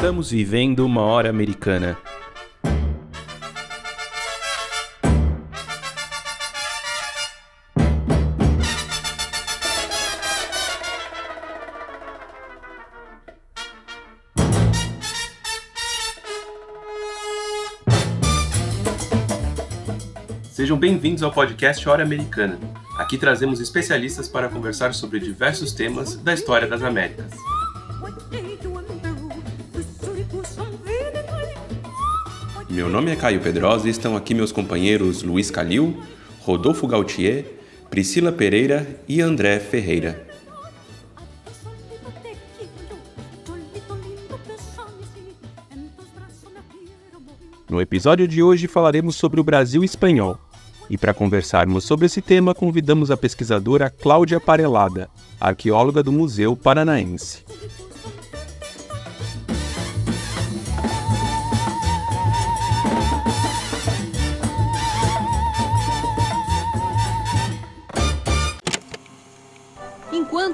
Estamos vivendo uma hora americana. Sejam bem-vindos ao podcast Hora Americana. Aqui trazemos especialistas para conversar sobre diversos temas da história das Américas. Meu nome é Caio Pedrosa e estão aqui meus companheiros Luiz Calil, Rodolfo Gautier, Priscila Pereira e André Ferreira. No episódio de hoje falaremos sobre o Brasil espanhol. E para conversarmos sobre esse tema, convidamos a pesquisadora Cláudia Parelada, arqueóloga do Museu Paranaense.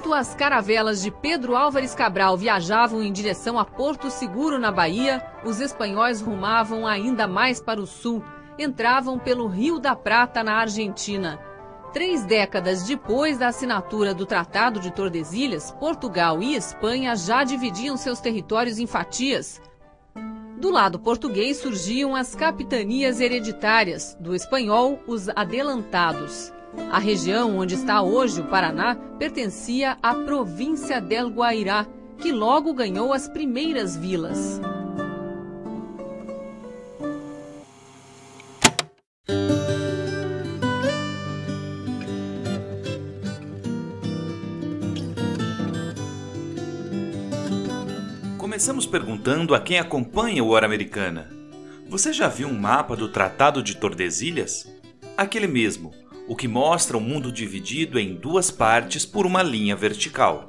Enquanto as caravelas de Pedro Álvares Cabral viajavam em direção a Porto Seguro, na Bahia, os espanhóis rumavam ainda mais para o sul, entravam pelo Rio da Prata, na Argentina. Três décadas depois da assinatura do Tratado de Tordesilhas, Portugal e Espanha já dividiam seus territórios em fatias. Do lado português surgiam as capitanias hereditárias, do espanhol, os adelantados. A região onde está hoje o Paraná pertencia à província del Guairá, que logo ganhou as primeiras vilas. Começamos perguntando a quem acompanha o Hora Americana. Você já viu um mapa do Tratado de Tordesilhas? Aquele mesmo, o que mostra o mundo dividido em duas partes por uma linha vertical.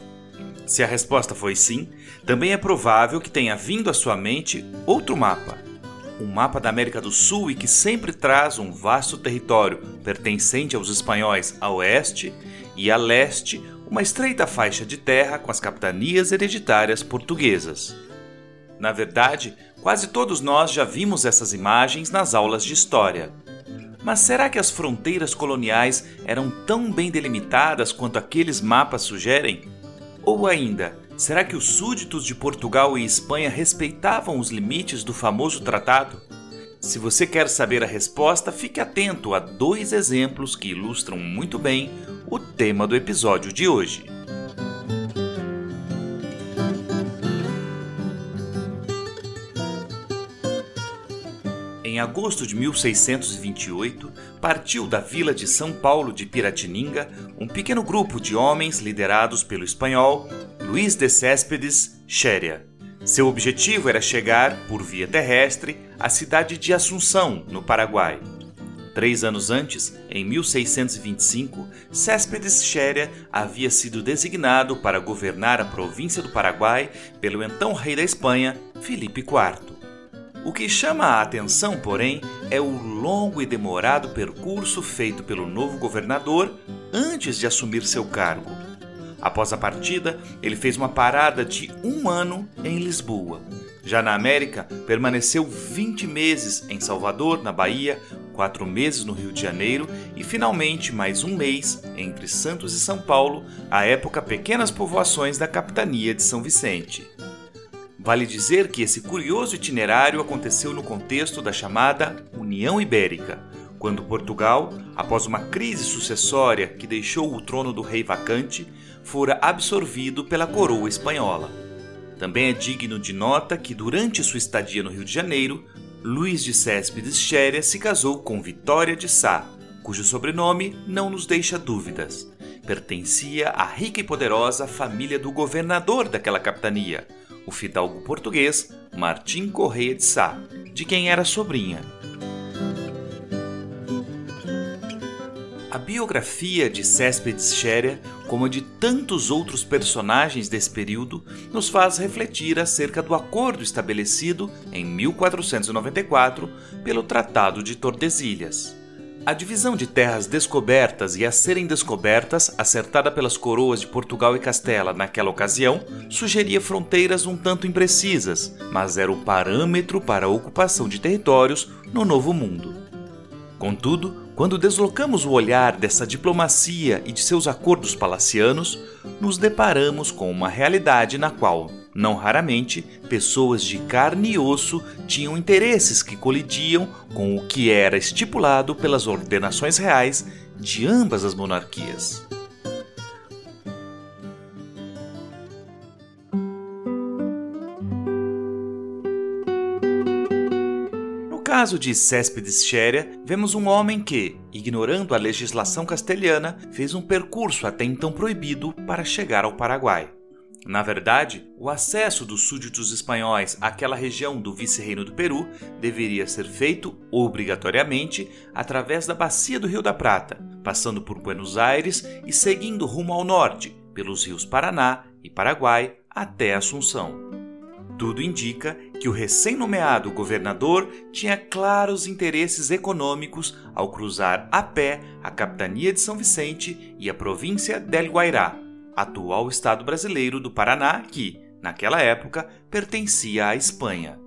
Se a resposta foi sim, também é provável que tenha vindo à sua mente outro mapa. Um mapa da América do Sul e que sempre traz um vasto território pertencente aos espanhóis a oeste e a leste, uma estreita faixa de terra com as capitanias hereditárias portuguesas. Na verdade, quase todos nós já vimos essas imagens nas aulas de história. Mas será que as fronteiras coloniais eram tão bem delimitadas quanto aqueles mapas sugerem? Ou ainda, será que os súditos de Portugal e Espanha respeitavam os limites do famoso tratado? Se você quer saber a resposta, fique atento a dois exemplos que ilustram muito bem o tema do episódio de hoje. Em agosto de 1628, partiu da vila de São Paulo de Piratininga um pequeno grupo de homens liderados pelo espanhol Luís de Céspedes Xéria. Seu objetivo era chegar, por via terrestre, à cidade de Assunção, no Paraguai. Três anos antes, em 1625, Céspedes Xéria havia sido designado para governar a província do Paraguai pelo então rei da Espanha, Filipe IV. O que chama a atenção, porém, é o longo e demorado percurso feito pelo novo governador antes de assumir seu cargo. Após a partida, ele fez uma parada de um ano em Lisboa. Já na América, permaneceu 20 meses em Salvador, na Bahia, quatro meses no Rio de Janeiro e finalmente mais um mês entre Santos e São Paulo, à época pequenas povoações da capitania de São Vicente. Vale dizer que esse curioso itinerário aconteceu no contexto da chamada União Ibérica, quando Portugal, após uma crise sucessória que deixou o trono do rei vacante, fora absorvido pela coroa espanhola. Também é digno de nota que, durante sua estadia no Rio de Janeiro, Luís de Céspedes Xéria se casou com Vitória de Sá, cujo sobrenome não nos deixa dúvidas. Pertencia à rica e poderosa família do governador daquela capitania, o fidalgo português Martim Correia de Sá, de quem era sobrinha. A biografia de Céspedes Xéria, como a de tantos outros personagens desse período, nos faz refletir acerca do acordo estabelecido em 1494 pelo Tratado de Tordesilhas. A divisão de terras descobertas e a serem descobertas, acertada pelas coroas de Portugal e Castela naquela ocasião, sugeria fronteiras um tanto imprecisas, mas era o parâmetro para a ocupação de territórios no Novo Mundo. Contudo, quando deslocamos o olhar dessa diplomacia e de seus acordos palacianos, nos deparamos com uma realidade na qual não raramente, pessoas de carne e osso tinham interesses que colidiam com o que era estipulado pelas ordenações reais de ambas as monarquias. No caso de Céspedes Xéria, vemos um homem que, ignorando a legislação castelhana, fez um percurso até então proibido para chegar ao Paraguai. Na verdade, o acesso dos súditos espanhóis àquela região do vice-reino do Peru deveria ser feito obrigatoriamente através da bacia do Rio da Prata, passando por Buenos Aires e seguindo rumo ao norte, pelos rios Paraná e Paraguai até Assunção. Tudo indica que o recém-nomeado governador tinha claros interesses econômicos ao cruzar a pé a capitania de São Vicente e a província del Guairá atual estado brasileiro do Paraná, que, naquela época, pertencia à Espanha.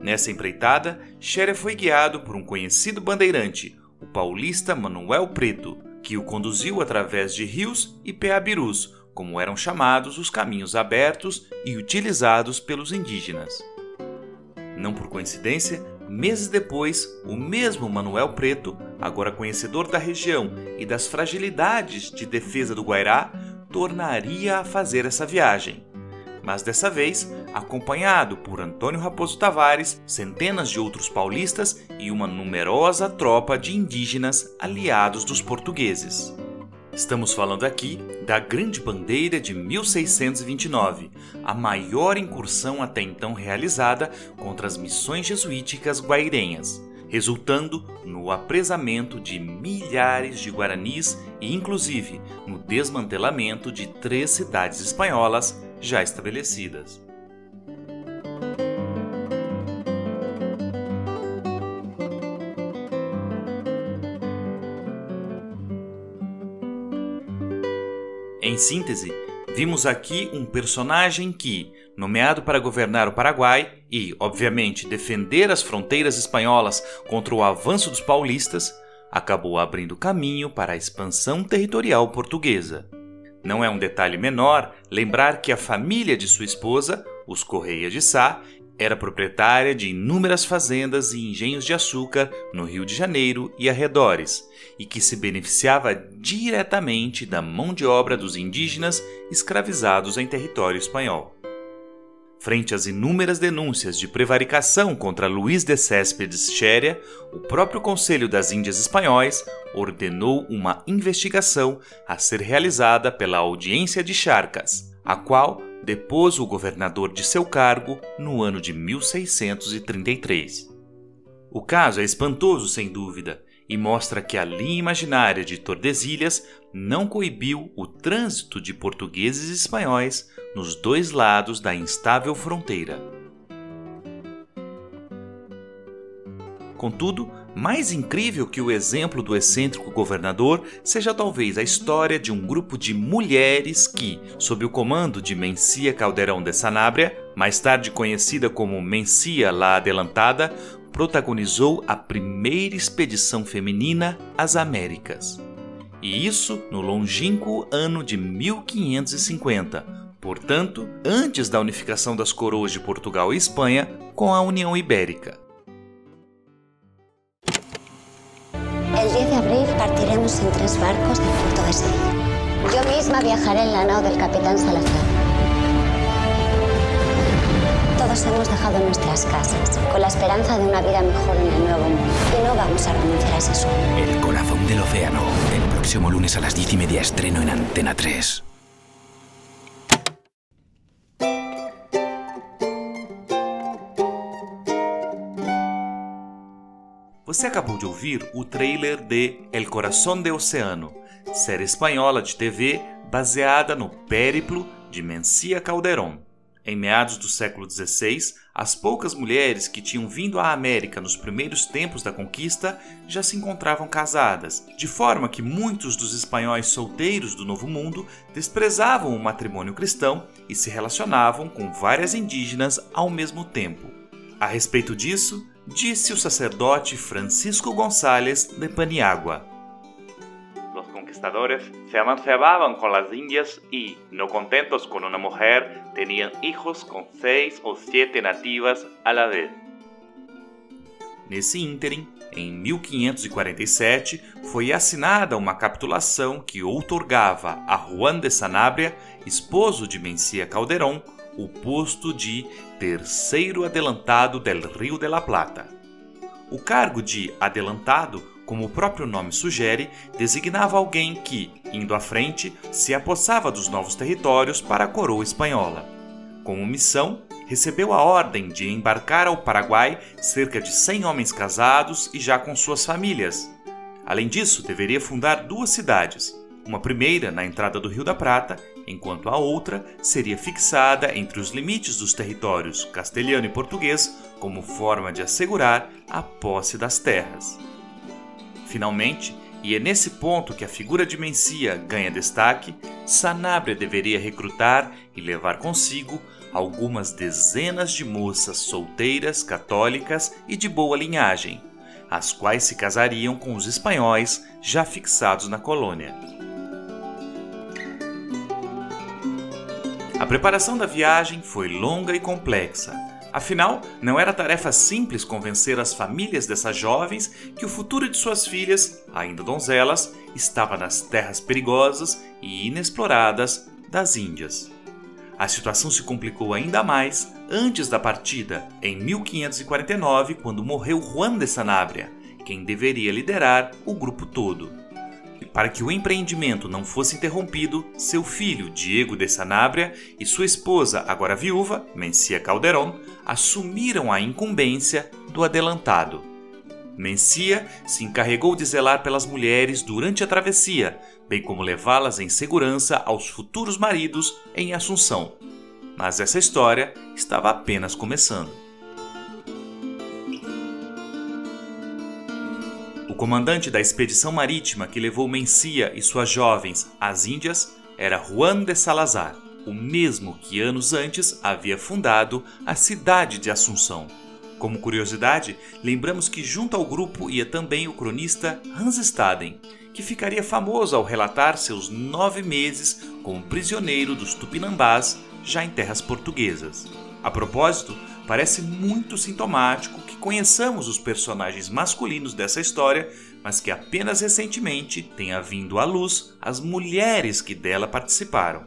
Nessa empreitada, Xéria foi guiado por um conhecido bandeirante, o paulista Manuel Preto, que o conduziu através de rios e peabirus, como eram chamados os caminhos abertos e utilizados pelos indígenas. Não por coincidência, meses depois, o mesmo Manuel Preto, agora conhecedor da região e das fragilidades de defesa do Guairá, tornaria a fazer essa viagem, mas dessa vez acompanhado por Antônio Raposo Tavares, centenas de outros paulistas e uma numerosa tropa de indígenas aliados dos portugueses. Estamos falando aqui da Grande Bandeira de 1629, a maior incursão até então realizada contra as missões jesuíticas guairenhas resultando no apresamento de milhares de guaranis e, inclusive, no desmantelamento de três cidades espanholas já estabelecidas. Em síntese, Vimos aqui um personagem que, nomeado para governar o Paraguai e, obviamente, defender as fronteiras espanholas contra o avanço dos paulistas, acabou abrindo caminho para a expansão territorial portuguesa. Não é um detalhe menor lembrar que a família de sua esposa, os Correia de Sá, era proprietária de inúmeras fazendas e engenhos de açúcar no Rio de Janeiro e arredores, e que se beneficiava diretamente da mão de obra dos indígenas escravizados em território espanhol. Frente às inúmeras denúncias de prevaricação contra Luís de Céspedes Xéria, o próprio Conselho das Índias Espanhóis ordenou uma investigação a ser realizada pela Audiência de Charcas, a qual depôs o governador de seu cargo no ano de 1633. O caso é espantoso, sem dúvida, e mostra que a linha imaginária de Tordesilhas não coibiu o trânsito de portugueses e espanhóis nos dois lados da instável fronteira. Contudo, mais incrível que o exemplo do excêntrico governador seja talvez a história de um grupo de mulheres que, sob o comando de Mencia Calderão de Sanabria, mais tarde conhecida como Mencia la Adelantada, protagonizou a primeira expedição feminina às Américas. E isso no longínquo ano de 1550, portanto, antes da unificação das coroas de Portugal e Espanha com a União Ibérica. El 10 de abril partiremos en tres barcos del puerto de Sevilla. Yo misma viajaré en la nao del capitán Salazar. Todos hemos dejado nuestras casas con la esperanza de una vida mejor en el nuevo mundo y no vamos a renunciar a ese sueño. El corazón del océano. El próximo lunes a las diez y media estreno en Antena 3. Você acabou de ouvir o trailer de El Coração de Oceano, série espanhola de TV baseada no périplo de Mencia Calderón. Em meados do século XVI, as poucas mulheres que tinham vindo à América nos primeiros tempos da conquista já se encontravam casadas, de forma que muitos dos espanhóis solteiros do Novo Mundo desprezavam o matrimônio cristão e se relacionavam com várias indígenas ao mesmo tempo. A respeito disso, disse o sacerdote Francisco González de Paniagua. conquistadores se amancebaban con las indias y, no contentos con una mujer, tenían hijos con seis ou sete nativas a la vez. Nesse ínterim, em 1547, foi assinada uma capitulação que outorgava a Juan de Sanabria, esposo de Mencia Calderón, o posto de terceiro adelantado del Rio de la Plata. O cargo de adelantado como o próprio nome sugere, designava alguém que, indo à frente, se apossava dos novos territórios para a coroa espanhola. Como missão, recebeu a ordem de embarcar ao Paraguai cerca de 100 homens casados e já com suas famílias. Além disso, deveria fundar duas cidades, uma primeira na entrada do Rio da Prata, enquanto a outra seria fixada entre os limites dos territórios castelhano e português como forma de assegurar a posse das terras. Finalmente, e é nesse ponto que a figura de Mencia ganha destaque, Sanabria deveria recrutar e levar consigo algumas dezenas de moças solteiras, católicas e de boa linhagem, as quais se casariam com os espanhóis já fixados na colônia. A preparação da viagem foi longa e complexa Afinal, não era tarefa simples convencer as famílias dessas jovens que o futuro de suas filhas, ainda donzelas, estava nas terras perigosas e inexploradas das Índias. A situação se complicou ainda mais antes da partida, em 1549, quando morreu Juan de Sanabria, quem deveria liderar o grupo todo. Para que o empreendimento não fosse interrompido, seu filho Diego de Sanabria e sua esposa, agora viúva, Mencia Calderón, assumiram a incumbência do adelantado. Mencia se encarregou de zelar pelas mulheres durante a travessia, bem como levá-las em segurança aos futuros maridos em Assunção. Mas essa história estava apenas começando. Comandante da expedição marítima que levou Mencia e suas jovens às Índias era Juan de Salazar, o mesmo que anos antes havia fundado a cidade de Assunção. Como curiosidade, lembramos que junto ao grupo ia também o cronista Hans Staden, que ficaria famoso ao relatar seus nove meses como prisioneiro dos Tupinambás, já em terras portuguesas. A propósito, parece muito sintomático que conheçamos os personagens masculinos dessa história, mas que apenas recentemente tenha vindo à luz as mulheres que dela participaram.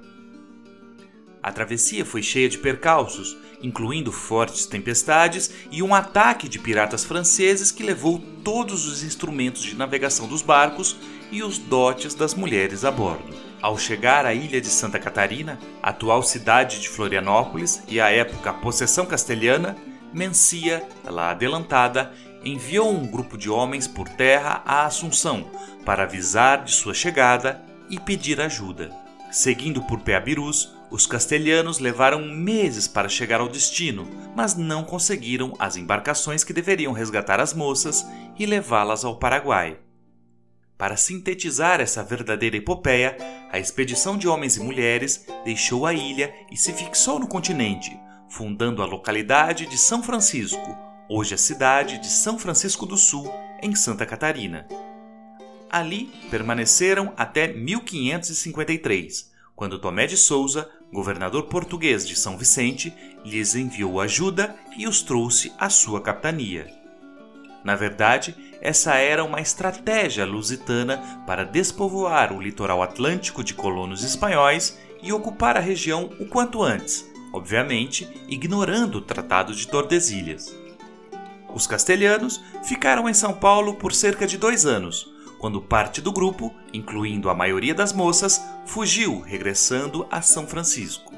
A travessia foi cheia de percalços, incluindo fortes tempestades e um ataque de piratas franceses que levou todos os instrumentos de navegação dos barcos e os dotes das mulheres a bordo. Ao chegar à ilha de Santa Catarina, atual cidade de Florianópolis e à época possessão castelhana, Mencia, lá adelantada, enviou um grupo de homens por terra a Assunção para avisar de sua chegada e pedir ajuda. Seguindo por Peabirus, os castelhanos levaram meses para chegar ao destino, mas não conseguiram as embarcações que deveriam resgatar as moças e levá-las ao Paraguai. Para sintetizar essa verdadeira epopeia, a expedição de homens e mulheres deixou a ilha e se fixou no continente, fundando a localidade de São Francisco, hoje a cidade de São Francisco do Sul, em Santa Catarina. Ali permaneceram até 1553, quando Tomé de Souza, governador português de São Vicente, lhes enviou ajuda e os trouxe à sua capitania. Na verdade, essa era uma estratégia lusitana para despovoar o litoral atlântico de colonos espanhóis e ocupar a região o quanto antes, obviamente ignorando o Tratado de Tordesilhas. Os castelhanos ficaram em São Paulo por cerca de dois anos, quando parte do grupo, incluindo a maioria das moças, fugiu, regressando a São Francisco.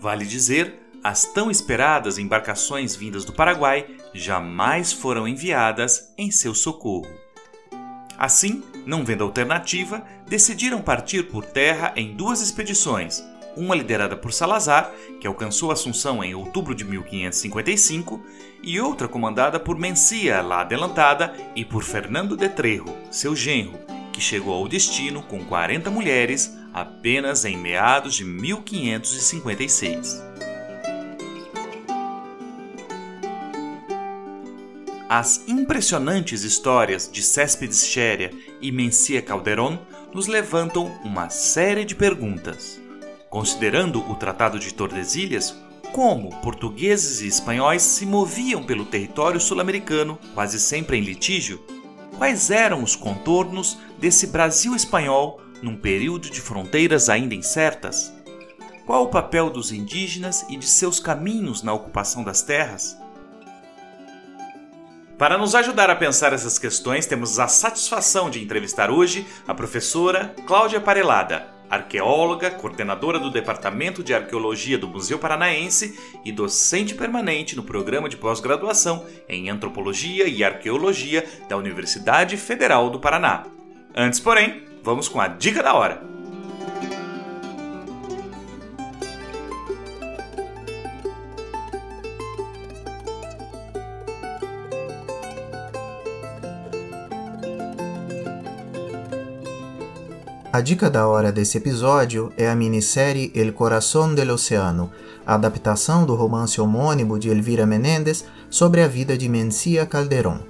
Vale dizer as tão esperadas embarcações vindas do Paraguai jamais foram enviadas em seu socorro. Assim, não vendo alternativa, decidiram partir por terra em duas expedições, uma liderada por Salazar, que alcançou Assunção em outubro de 1555, e outra comandada por Mencia la Adelantada e por Fernando de Trejo, seu genro, que chegou ao destino com 40 mulheres apenas em meados de 1556. As impressionantes histórias de Céspedes Xéria e Mencia Calderón nos levantam uma série de perguntas. Considerando o Tratado de Tordesilhas, como portugueses e espanhóis se moviam pelo território sul-americano, quase sempre em litígio, quais eram os contornos desse Brasil espanhol num período de fronteiras ainda incertas? Qual o papel dos indígenas e de seus caminhos na ocupação das terras? Para nos ajudar a pensar essas questões, temos a satisfação de entrevistar hoje a professora Cláudia Parelada, arqueóloga, coordenadora do Departamento de Arqueologia do Museu Paranaense e docente permanente no programa de pós-graduação em Antropologia e Arqueologia da Universidade Federal do Paraná. Antes, porém, vamos com a dica da hora. A dica da hora desse episódio é a minissérie El Coração del Oceano, a adaptação do romance homônimo de Elvira Menendez sobre a vida de Mencia Calderón.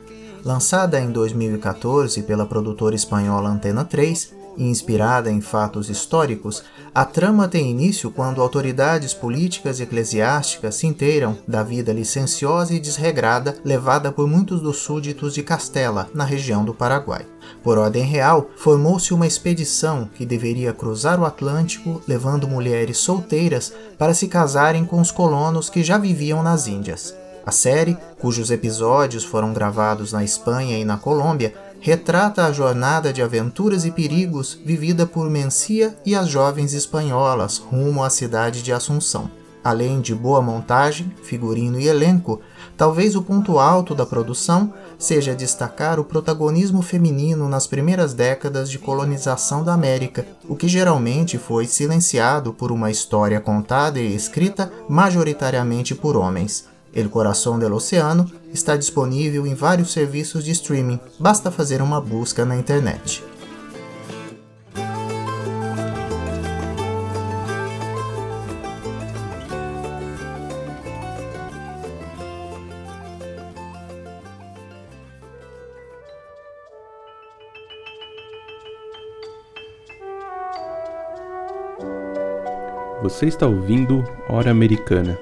Lançada em 2014 pela produtora espanhola Antena 3, e inspirada em fatos históricos, a trama tem início quando autoridades políticas e eclesiásticas se inteiram da vida licenciosa e desregrada levada por muitos dos súditos de Castela, na região do Paraguai. Por ordem real, formou-se uma expedição que deveria cruzar o Atlântico levando mulheres solteiras para se casarem com os colonos que já viviam nas Índias. A série, cujos episódios foram gravados na Espanha e na Colômbia, retrata a jornada de aventuras e perigos vivida por Mencia e as jovens espanholas rumo à cidade de Assunção. Além de boa montagem, figurino e elenco, talvez o ponto alto da produção seja destacar o protagonismo feminino nas primeiras décadas de colonização da América, o que geralmente foi silenciado por uma história contada e escrita majoritariamente por homens. El Coração del Oceano está disponível em vários serviços de streaming, basta fazer uma busca na internet. Você está ouvindo Hora Americana.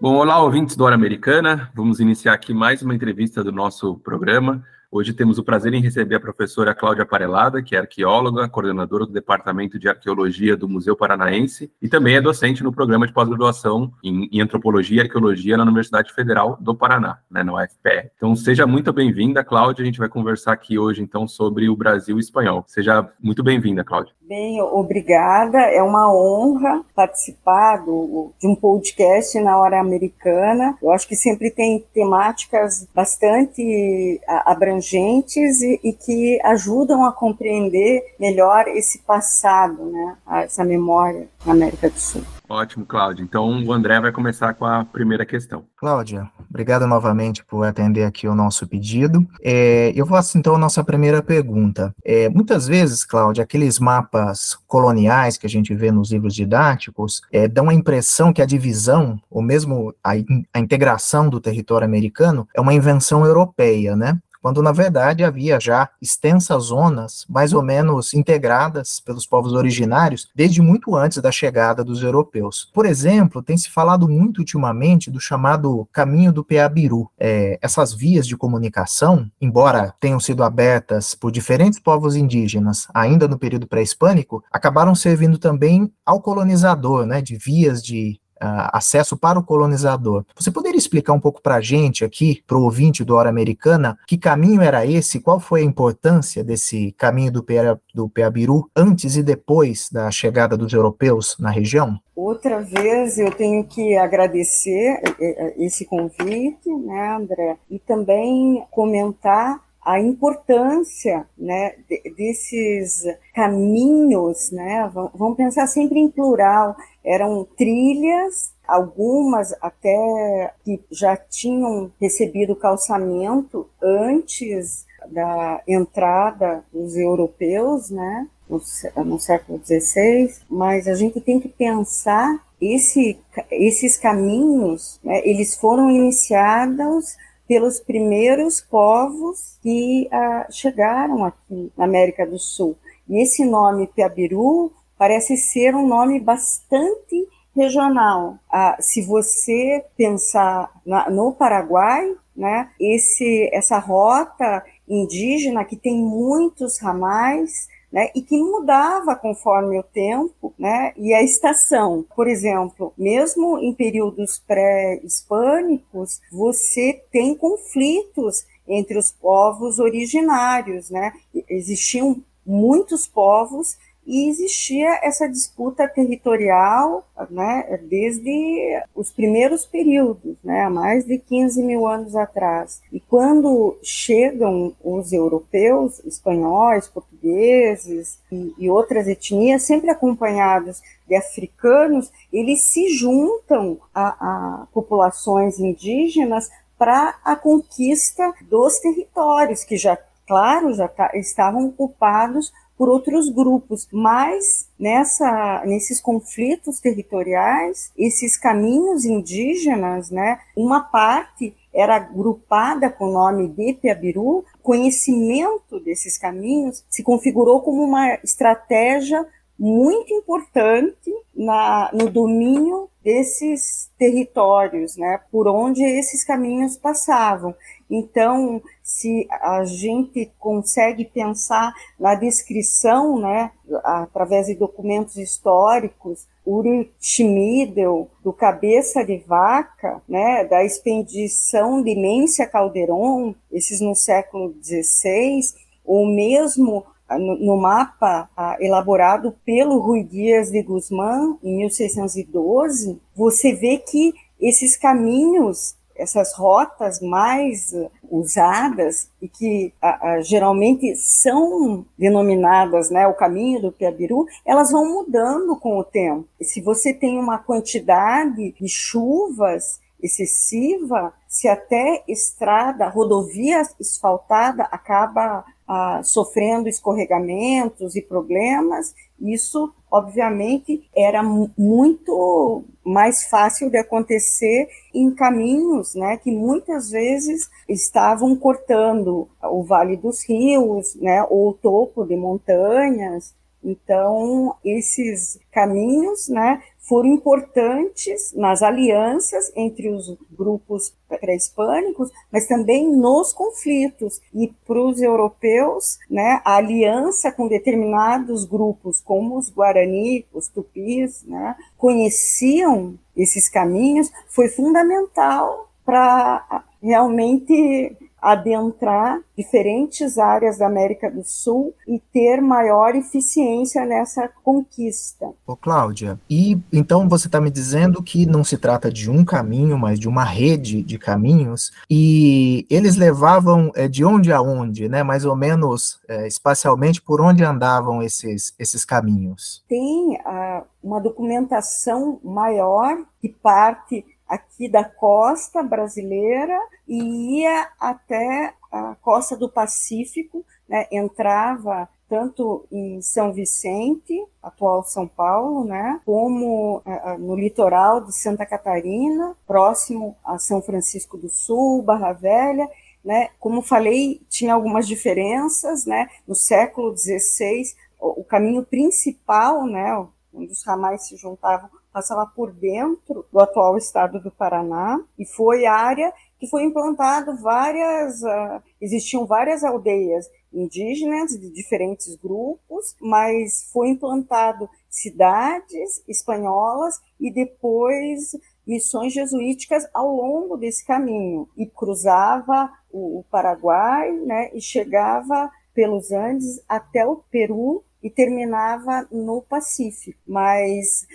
Bom, olá, ouvintes do Hora Americana. Vamos iniciar aqui mais uma entrevista do nosso programa. Hoje temos o prazer em receber a professora Cláudia Parelada, que é arqueóloga, coordenadora do Departamento de Arqueologia do Museu Paranaense e também é docente no programa de pós-graduação em, em, Antropologia e Arqueologia na Universidade Federal do Paraná, né, na UFPR. Então, seja muito bem-vinda, Cláudia. A gente vai conversar aqui hoje, então, sobre o Brasil espanhol. Seja muito bem-vinda, Cláudia. Bem, obrigada. É uma honra participar do, de um podcast na hora americana. Eu acho que sempre tem temáticas bastante abrangentes e, e, que ajudam a compreender melhor esse passado, né, essa memória na América do Sul. Ótimo, Cláudia. Então o André vai começar com a primeira questão. Cláudia, obrigado novamente por atender aqui o nosso pedido. É, eu faço então a nossa primeira pergunta. É, muitas vezes, Cláudia, aqueles mapas coloniais que a gente vê nos livros didáticos é, dão a impressão que a divisão, ou mesmo a, a integração do território americano, é uma invenção europeia, né? Quando na verdade havia já extensas zonas mais ou menos integradas pelos povos originários desde muito antes da chegada dos europeus. Por exemplo, tem se falado muito ultimamente do chamado Caminho do Peabiru. É, essas vias de comunicação, embora tenham sido abertas por diferentes povos indígenas ainda no período pré-hispânico, acabaram servindo também ao colonizador, né, de vias de acesso para o colonizador. Você poderia explicar um pouco para a gente aqui, para o ouvinte do Hora Americana, que caminho era esse, qual foi a importância desse caminho do, Pea, do Peabiru antes e depois da chegada dos europeus na região? Outra vez eu tenho que agradecer eh, eh, esse convite, né, André, e também comentar a importância né, desses caminhos, né, vamos pensar sempre em plural, eram trilhas, algumas até que já tinham recebido calçamento antes da entrada dos europeus, né, no, século XVI, mas a gente tem que pensar esse, esses caminhos, né, eles foram iniciados pelos primeiros povos que ah, chegaram aqui na América do Sul. E esse nome Piabiru parece ser um nome bastante regional. Ah, se você pensar na, no Paraguai, né, esse, essa rota indígena que tem muitos ramais, né, e que mudava conforme o tempo né, e a estação. Por exemplo, mesmo em períodos pré-hispânicos, você tem conflitos entre os povos originários. Né? Existiam muitos povos e existia essa disputa territorial né, desde os primeiros períodos, né, há mais de 15 mil anos atrás. E quando chegam os europeus, espanhóis, portugueses e, e outras etnias, sempre acompanhados de africanos, eles se juntam a, a populações indígenas para a conquista dos territórios que já claro, já estavam ocupados por outros grupos, mas nessa, nesses conflitos territoriais, esses caminhos indígenas, né, uma parte era agrupada com o nome de Piabiru, conhecimento desses caminhos se configurou como uma estratégia muito importante na, no domínio desses territórios, né, por onde esses caminhos passavam. Então, se a gente consegue pensar na descrição, né, através de documentos históricos, Uri Schmidl, do Cabeça de Vaca, né, da expedição de Mência Calderon, esses no século XVI, ou mesmo no, mapa elaborado pelo Rui Dias de Guzmán, em 1612, você vê que esses caminhos essas rotas mais usadas e que a, a, geralmente são denominadas né, o caminho do Piabiru, elas vão mudando com o tempo. E se você tem uma quantidade de chuvas excessiva, se até estrada, rodovia asfaltada acaba ah, sofrendo escorregamentos e problemas, isso obviamente era muito mais fácil de acontecer em caminhos, né, que muitas vezes estavam cortando o vale dos rios, né, ou o topo de montanhas. Então, esses caminhos, né, foram importantes nas alianças entre os grupos pré-hispânicos, mas também nos conflitos. E para os europeus, né, a aliança com determinados grupos, como os Guarani, os Tupis, né, conheciam esses caminhos, foi fundamental para realmente adentrar diferentes áreas da América do Sul e ter maior eficiência nessa conquista. Ô, Cláudia, e então você está me dizendo que não se trata de um caminho, mas de uma rede de caminhos, e eles levavam é, de onde a onde, né? Mais ou menos é, espacialmente, por onde andavam esses, esses caminhos? Tem uh, uma documentação maior que parte aqui da costa brasileira e ia até a costa do Pacífico, né, entrava tanto em São Vicente, atual São Paulo, né, como uh, no litoral de Santa Catarina, próximo a São Francisco do Sul, Barra Velha, né, como falei, tinha algumas diferenças, né, no século XVI, o, o caminho principal, né, onde os ramais se juntavam passava por dentro do atual estado do Paraná e foi área que foi implantado várias, uh, existiam várias aldeias indígenas de diferentes grupos, mas foi implantado cidades espanholas e depois missões jesuíticas ao longo desse caminho e cruzava o, o Paraguai, né, e chegava pelos Andes até o Peru e terminava no Pacífico. Mas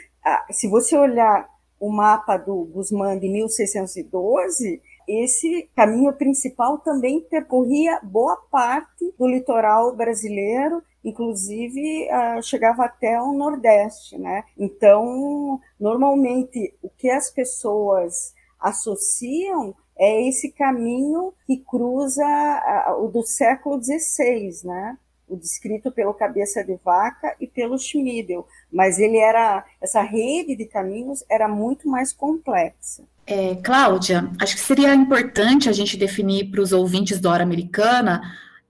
se você olhar o mapa do Guzmán de 1612, esse caminho principal também percorria boa parte do litoral brasileiro inclusive uh, chegava até o Nordeste, né? Então, normalmente, o que as pessoas associam é esse caminho que cruza uh, o do século XVI, né? O descrito pelo Cabeça de Vaca e pelo Schmidl, mas ele era essa rede de caminhos era muito mais complexa. É, Cláudia, acho que seria importante a gente definir para os ouvintes da hora americana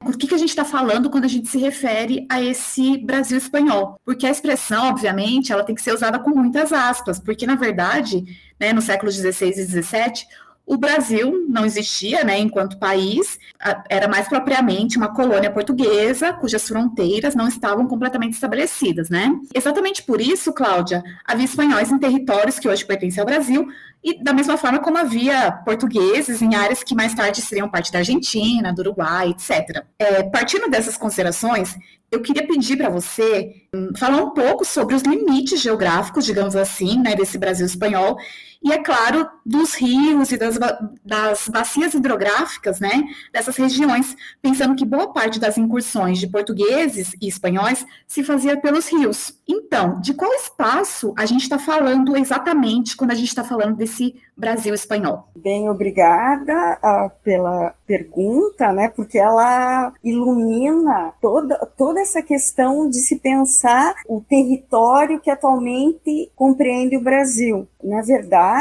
o que, que a gente está falando quando a gente se refere a esse Brasil espanhol? Porque a expressão, obviamente, ela tem que ser usada com muitas aspas, porque, na verdade, né, no século XVI e XVII, o Brasil não existia, né, enquanto país, era mais propriamente uma colônia portuguesa, cujas fronteiras não estavam completamente estabelecidas, né? Exatamente por isso, Cláudia, havia espanhóis em territórios que hoje pertencem ao Brasil, e da mesma forma como havia portugueses em áreas que mais tarde seriam parte da Argentina, do Uruguai, etc. É, partindo dessas considerações, eu queria pedir para você hum, falar um pouco sobre os limites geográficos, digamos assim, né, desse Brasil espanhol e, é claro, dos rios e das, das bacias hidrográficas né, dessas regiões, pensando que boa parte das incursões de portugueses e espanhóis se fazia pelos rios. Então, de qual espaço a gente está falando exatamente quando a gente está falando desse Brasil espanhol? Bem, obrigada uh, pela pergunta, né, porque ela ilumina toda, toda essa questão de se pensar o território que atualmente compreende o Brasil. Na verdade,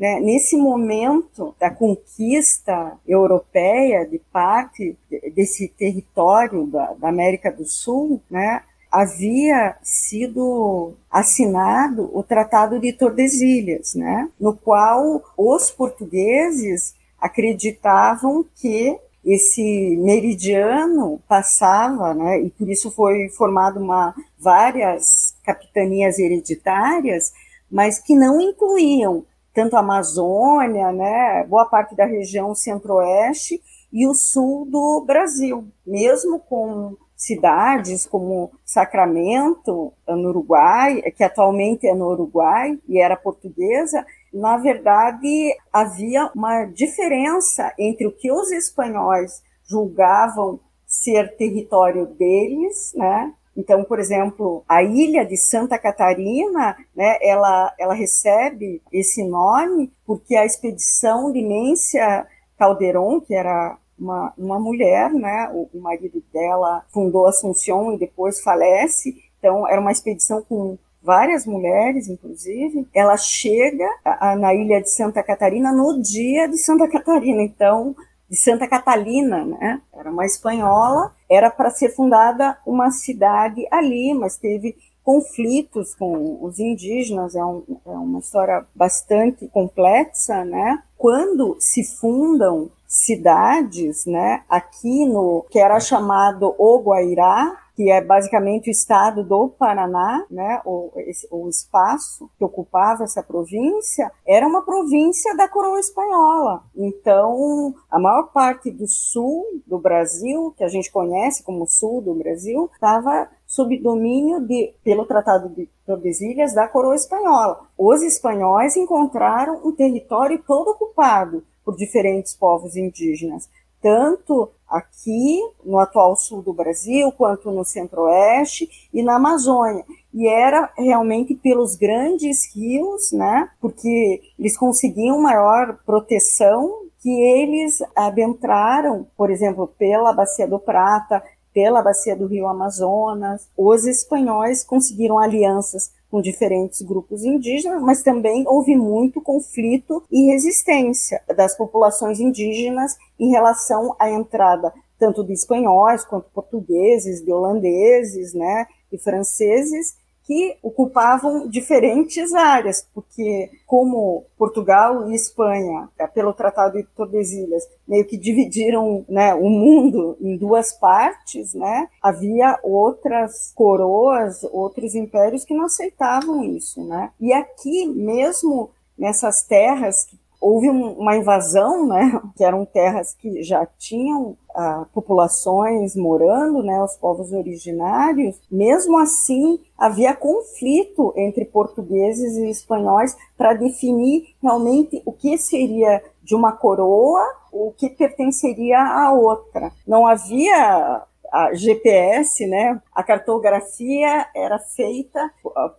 né, nesse momento da conquista europeia de parte desse território da, da América do Sul, né, havia sido assinado o Tratado de Tordesilhas, né, no qual os portugueses acreditavam que esse meridiano passava, né, e por isso foi formado uma várias capitanias hereditárias, mas que não incluíam tanto a Amazônia, né, boa parte da região centro-oeste e o sul do Brasil, mesmo com cidades como Sacramento, no Uruguai, que atualmente é no Uruguai e era portuguesa, na verdade havia uma diferença entre o que os espanhóis julgavam ser território deles, né? Então, por exemplo, a ilha de Santa Catarina, né, ela, ela recebe esse nome porque a expedição de Nência Calderon, que era uma, uma mulher, né? O, o marido dela fundou Assunção e depois falece. Então, era uma expedição com várias mulheres, inclusive. Ela chega a, a, na ilha de Santa Catarina no dia de Santa Catarina. Então, de Santa Catalina, né? Era uma espanhola. Era para ser fundada uma cidade ali, mas teve conflitos com os indígenas. É, um, é uma história bastante complexa, né? Quando se fundam cidades, né, aqui no que era chamado O Guairá, que é basicamente o estado do Paraná, né, o, esse, o espaço que ocupava essa província, era uma província da coroa espanhola. Então, a maior parte do sul do Brasil, que a gente conhece como sul do Brasil, estava sob domínio de, pelo Tratado de Tordesilhas da coroa espanhola. Os espanhóis encontraram um território todo ocupado por diferentes povos indígenas, tanto aqui no atual sul do Brasil, quanto no centro-oeste e na Amazônia. E era realmente pelos grandes rios, né? Porque eles conseguiam maior proteção que eles adentraram, por exemplo, pela Bacia do Prata, pela Bacia do Rio Amazonas. Os espanhóis conseguiram alianças com diferentes grupos indígenas, mas também houve muito conflito e resistência das populações indígenas em relação à entrada tanto de espanhóis quanto portugueses, de holandeses, né, e franceses, que ocupavam diferentes áreas, porque como Portugal e Espanha, é, pelo Tratado de Tordesilhas, meio que dividiram né, o mundo em duas partes, né, havia outras coroas, outros impérios que não aceitavam isso. Né? E aqui mesmo, nessas terras houve uma invasão, né, que eram terras que já tinham ah, populações morando, né, os povos originários. Mesmo assim, havia conflito entre portugueses e espanhóis para definir realmente o que seria de uma coroa, o que pertenceria à outra. Não havia a GPS, né? A cartografia era feita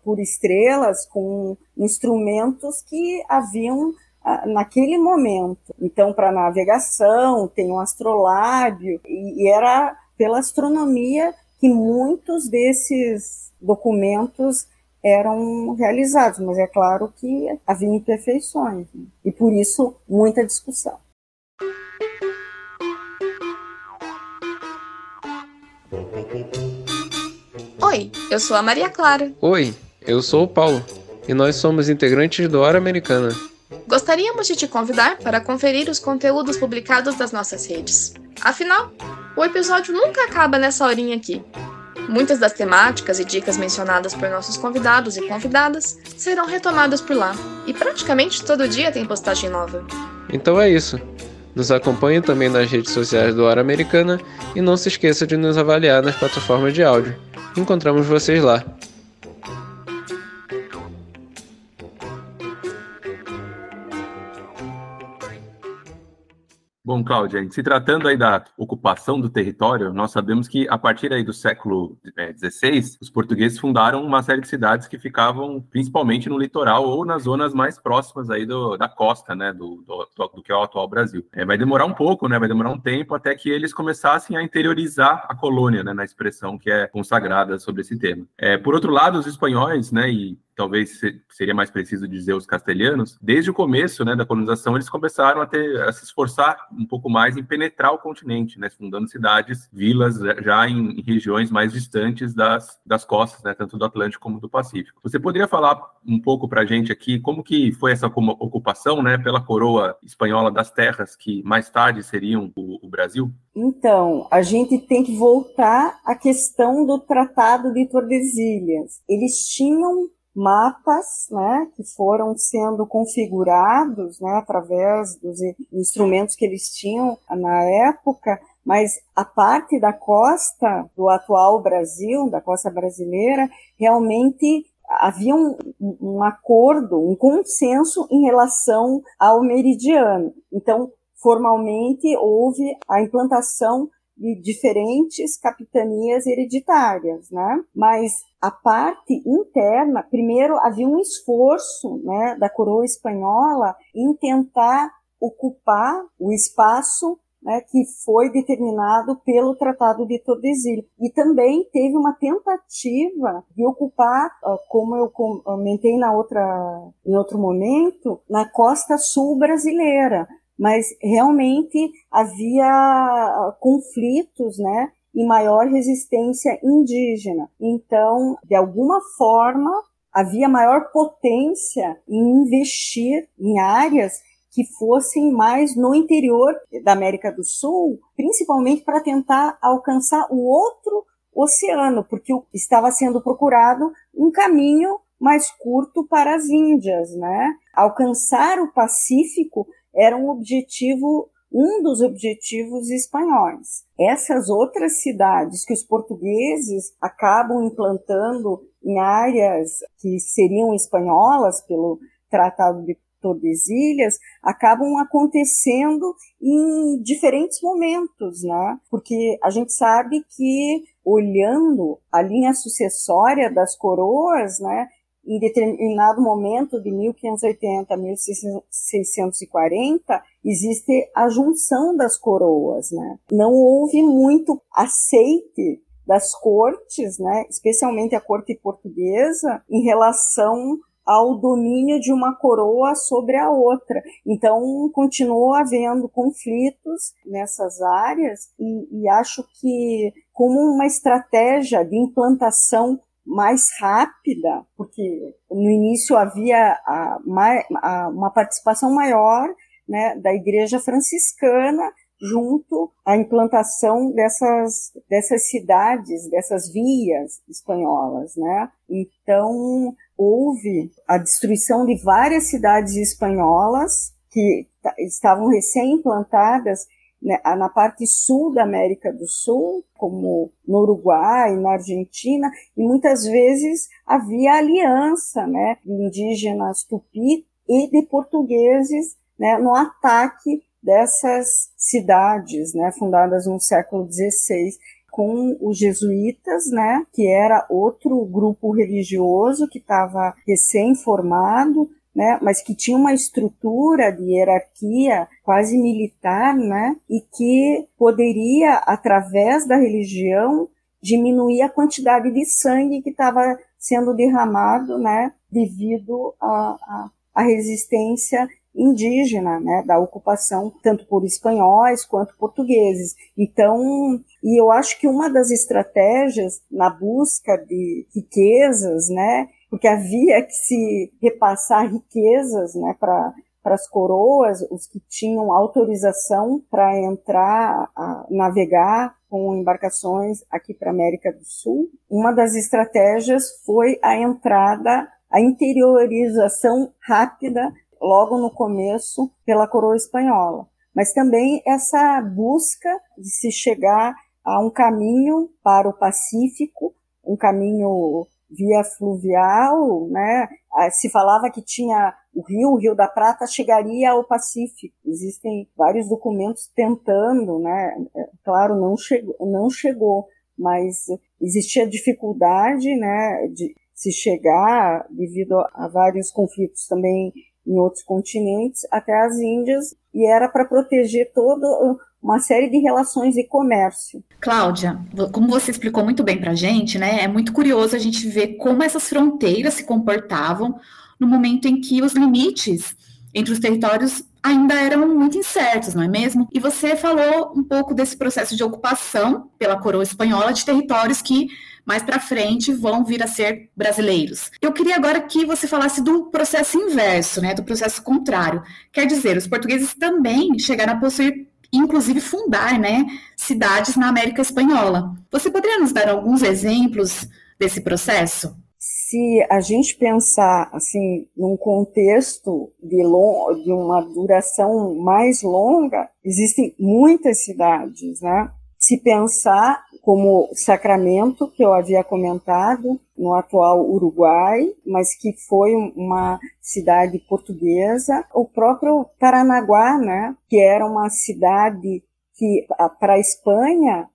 por estrelas com instrumentos que haviam ah, naquele momento. Então, para navegação, tem um astrolábio, e, era pela astronomia que muitos desses documentos eram realizados, mas é claro que havia imperfeições, né? e por isso muita discussão. Oi, eu sou a Maria Clara. Oi, eu sou o Paulo, e nós somos integrantes do Hora Americana. Gostaríamos de te convidar para conferir os conteúdos publicados das nossas redes. Afinal, o episódio nunca acaba nessa horinha aqui. Muitas das temáticas e dicas mencionadas por nossos convidados e convidadas serão retomadas por lá, e praticamente todo dia tem postagem nova. Então é isso. Nos acompanhe também nas redes sociais do Hora Americana e não se esqueça de nos avaliar nas plataformas de áudio. Encontramos vocês lá. Bom, Cláudia, se tratando aí da ocupação do território, nós sabemos que a partir aí do século XVI, é, os portugueses fundaram uma série de cidades que ficavam principalmente no litoral ou nas zonas mais próximas aí do, da costa, né, do, do, do, que é o atual Brasil. É, vai demorar um pouco, né, vai demorar um tempo até que eles começassem a interiorizar a colônia, né, na expressão que é consagrada sobre esse tema. É, por outro lado, os espanhóis, né, e talvez seria mais preciso dizer os castelhanos, desde o começo né, da colonização, eles começaram a, ter, a se esforçar um pouco mais em penetrar o continente, né, fundando cidades, vilas já em, em regiões mais distantes das, das costas, né, tanto do Atlântico como do Pacífico. Você poderia falar um pouco para a gente aqui como que foi essa ocupação né, pela coroa espanhola das terras que mais tarde seriam o, o Brasil? Então, a gente tem que voltar à questão do Tratado de Tordesilhas. Eles tinham mapas, né, que foram sendo configurados, né, através dos instrumentos que eles tinham na época, mas a parte da costa do atual Brasil, da costa brasileira, realmente havia um, um acordo, um consenso em relação ao meridiano. Então, formalmente houve a implantação de diferentes capitanias hereditárias, né? Mas a parte interna, primeiro havia um esforço, né, da coroa espanhola em tentar ocupar o espaço né, que foi determinado pelo Tratado de Tordesilhas. E também teve uma tentativa de ocupar, como eu comentei na outra, em outro momento, na costa sul brasileira, mas realmente havia ah, conflitos, né, e maior resistência indígena. Então, de alguma forma, havia maior potência em investir em áreas que fossem mais no interior da América do Sul, principalmente para tentar alcançar o outro oceano, porque estava sendo procurado um caminho mais curto para as Índias, né? Alcançar o Pacífico era um objetivo, um dos objetivos espanhóis. Essas outras cidades que os portugueses acabam implantando em áreas que seriam espanholas pelo Tratado de Tordesilhas acabam acontecendo em diferentes momentos, né? Porque a gente sabe que olhando a linha sucessória das coroas, né, em determinado momento de 1580 a 1640 existe a junção das coroas, né? Não houve muito aceite das cortes, né, especialmente a corte portuguesa, em relação ao domínio de uma coroa sobre a outra. Então, continuou havendo conflitos nessas áreas e, e acho que como uma estratégia de implantação mais rápida, porque no início havia a, a, uma participação maior né, da Igreja Franciscana junto à implantação dessas, dessas cidades, dessas vias espanholas, né? Então, houve a destruição de várias cidades espanholas que estavam recém-implantadas na parte sul da América do Sul, como no Uruguai, na Argentina, e muitas vezes havia aliança né, de indígenas tupi e de portugueses né, no ataque dessas cidades né, fundadas no século XVI com os jesuítas, né, que era outro grupo religioso que estava recém-formado, né, mas que tinha uma estrutura de hierarquia quase militar, né, e que poderia, através da religião, diminuir a quantidade de sangue que estava sendo derramado, né, devido à resistência indígena, né, da ocupação tanto por espanhóis quanto portugueses. Então, e eu acho que uma das estratégias na busca de riquezas, né, porque havia que se repassar riquezas, né, para para as coroas, os que tinham autorização para entrar, a navegar com embarcações aqui para a América do Sul. Uma das estratégias foi a entrada, a interiorização rápida logo no começo pela coroa espanhola, mas também essa busca de se chegar a um caminho para o Pacífico, um caminho via fluvial, né? Ah, se falava que tinha o rio, o Rio da Prata chegaria ao Pacífico. Existem vários documentos tentando, né? É, claro, não chegou, não chegou, mas existia dificuldade, né, de se chegar devido a vários conflitos também em outros continentes até as Índias e era para proteger toda uma série de relações e comércio. Cláudia, como você explicou muito bem para a gente, né, é muito curioso a gente ver como essas fronteiras se comportavam no momento em que os limites entre os territórios ainda eram muito incertos, não é mesmo? E você falou um pouco desse processo de ocupação pela coroa espanhola de territórios que mais para frente vão vir a ser brasileiros. Eu queria agora que você falasse do processo inverso, né, do processo contrário. Quer dizer, os portugueses também chegaram a possuir inclusive fundar, né, cidades na América Espanhola. Você poderia nos dar alguns exemplos desse processo? Se a gente pensar assim num contexto de, de uma duração mais longa, existem muitas cidades, né? Se pensar como Sacramento, que eu havia comentado, no atual Uruguai, mas que foi uma cidade portuguesa, o próprio Paranaguá, né, que era uma cidade que para a Espanha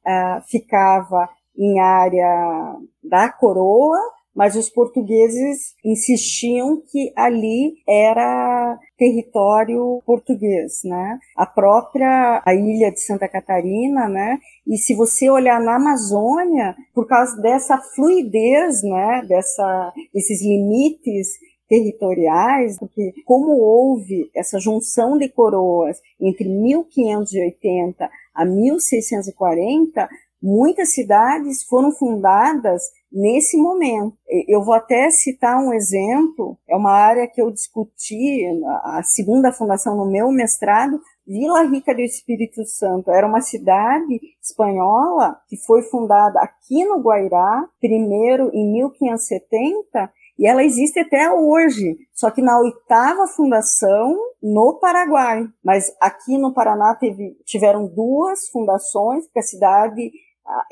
ficava em área da coroa, mas os portugueses insistiam que ali era território português, né? A própria a ilha de Santa Catarina, né? E se você olhar na Amazônia, por causa dessa fluidez, né? Dessa esses limites territoriais, porque como houve essa junção de coroas entre 1580 a 1640, muitas cidades foram fundadas nesse momento. Eu vou até citar um exemplo, é uma área que eu discuti, a segunda fundação no meu mestrado, Vila Rica do Espírito Santo era uma cidade espanhola que foi fundada aqui no Guairá, primeiro em 1570, e ela existe até hoje, só que na oitava fundação no Paraguai. Mas aqui no Paraná teve, tiveram duas fundações, porque a cidade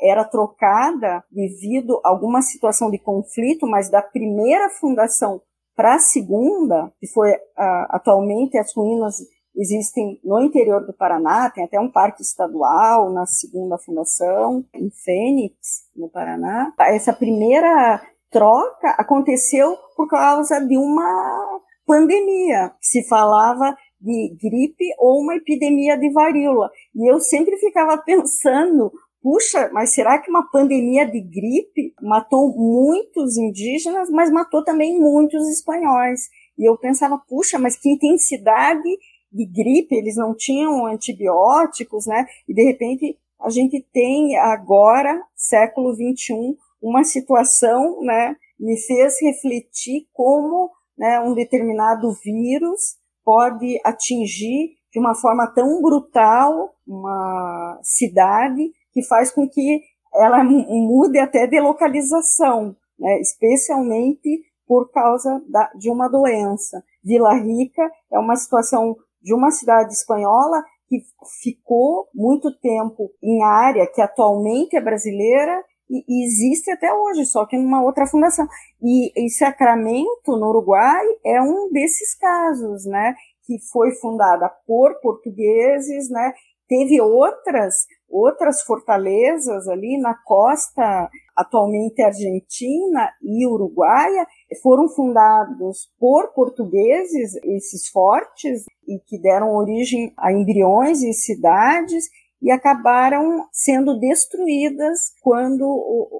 era trocada devido a alguma situação de conflito, mas da primeira fundação para a segunda, que foi uh, atualmente as ruínas existem no interior do Paraná, tem até um parque estadual na segunda fundação, em Fênix, no Paraná. Essa primeira troca aconteceu por causa de uma pandemia. Se falava de gripe ou uma epidemia de varíola. E eu sempre ficava pensando puxa, mas será que uma pandemia de gripe matou muitos indígenas, mas matou também muitos espanhóis? E eu pensava, puxa, mas que intensidade de gripe, eles não tinham antibióticos, né? E de repente a gente tem agora, século 21, uma situação, né? Me fez refletir como né, um determinado vírus pode atingir de uma forma tão brutal uma cidade que faz com que ela mude até de localização, né, especialmente por causa da, de uma doença. Vila Rica é uma situação de uma cidade espanhola que ficou muito tempo em área que atualmente é brasileira e, e existe até hoje, só que numa outra fundação. E, e Sacramento, no Uruguai, é um desses casos, né? Que foi fundada por portugueses, né? Teve outras outras fortalezas ali na costa atualmente argentina e uruguaia foram fundados por portugueses esses fortes e que deram origem a embriões e cidades e acabaram sendo destruídas quando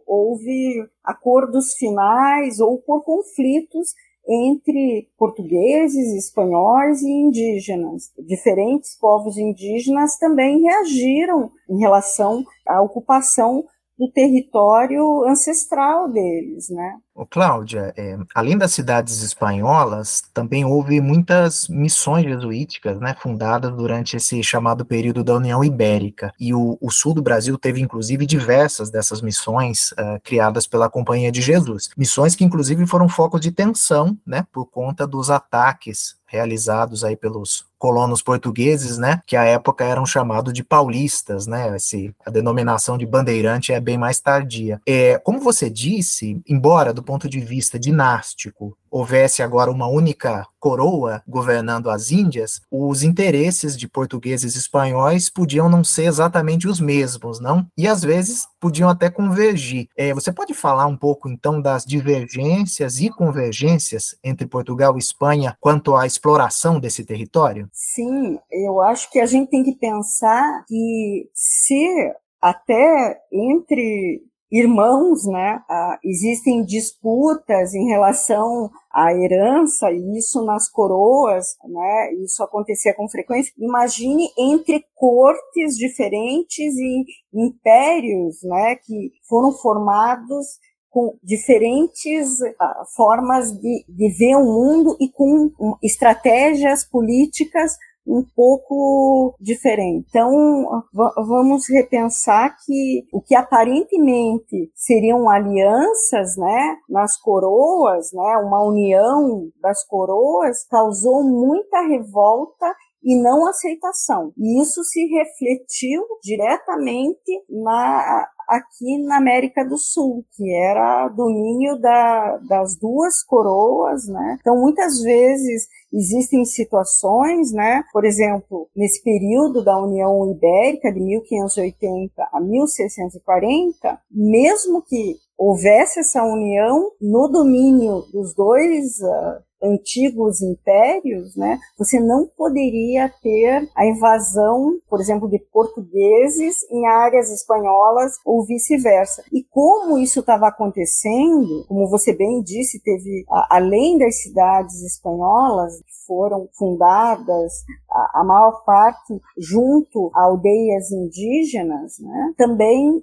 houve acordos finais ou por conflitos entre portugueses, espanhóis e indígenas. Diferentes povos indígenas também reagiram em relação à ocupação do território ancestral deles, né? Cláudia, é, além das cidades espanholas, também houve muitas missões jesuíticas, né, fundadas durante esse chamado período da União Ibérica. E o, o sul do Brasil teve, inclusive, diversas dessas missões uh, criadas pela Companhia de Jesus. Missões que, inclusive, foram focos de tensão, né, por conta dos ataques realizados aí pelos colonos portugueses, né, que à época eram chamados de paulistas, né, esse, a denominação de bandeirante é bem mais tardia. É, como você disse, embora do ponto de vista dinástico houvesse agora uma única coroa governando as Índias, os interesses de portugueses e espanhóis podiam não ser exatamente os mesmos, não? E às vezes podiam até convergir. É, você pode falar um pouco então das divergências e convergências entre Portugal e Espanha quanto à exploração desse território? Sim, eu acho que a gente tem que pensar que se até entre irmãos, né? Ah, existem disputas em relação à herança, e isso nas coroas, né? Isso acontecia com frequência. Imagine entre cortes diferentes e impérios, né? Que foram formados com diferentes uh, formas de, de ver o mundo e com estratégias políticas um pouco diferente. Então, vamos repensar que o que aparentemente seriam alianças, né, nas coroas, né, uma união das coroas, causou muita revolta e não aceitação. E isso se refletiu diretamente na aqui na América do Sul, que era domínio da, das duas coroas, né? Então, muitas vezes existem situações, né? Por exemplo, nesse período da União Ibérica, de 1580 a 1640, mesmo que houvesse essa união no domínio dos dois uh, antigos impérios, né, você não poderia ter a invasão, por exemplo, de portugueses em áreas espanholas ou vice-versa. E como isso estava acontecendo, como você bem disse, teve além das cidades espanholas que foram fundadas, a, a maior parte junto a aldeias indígenas, né, também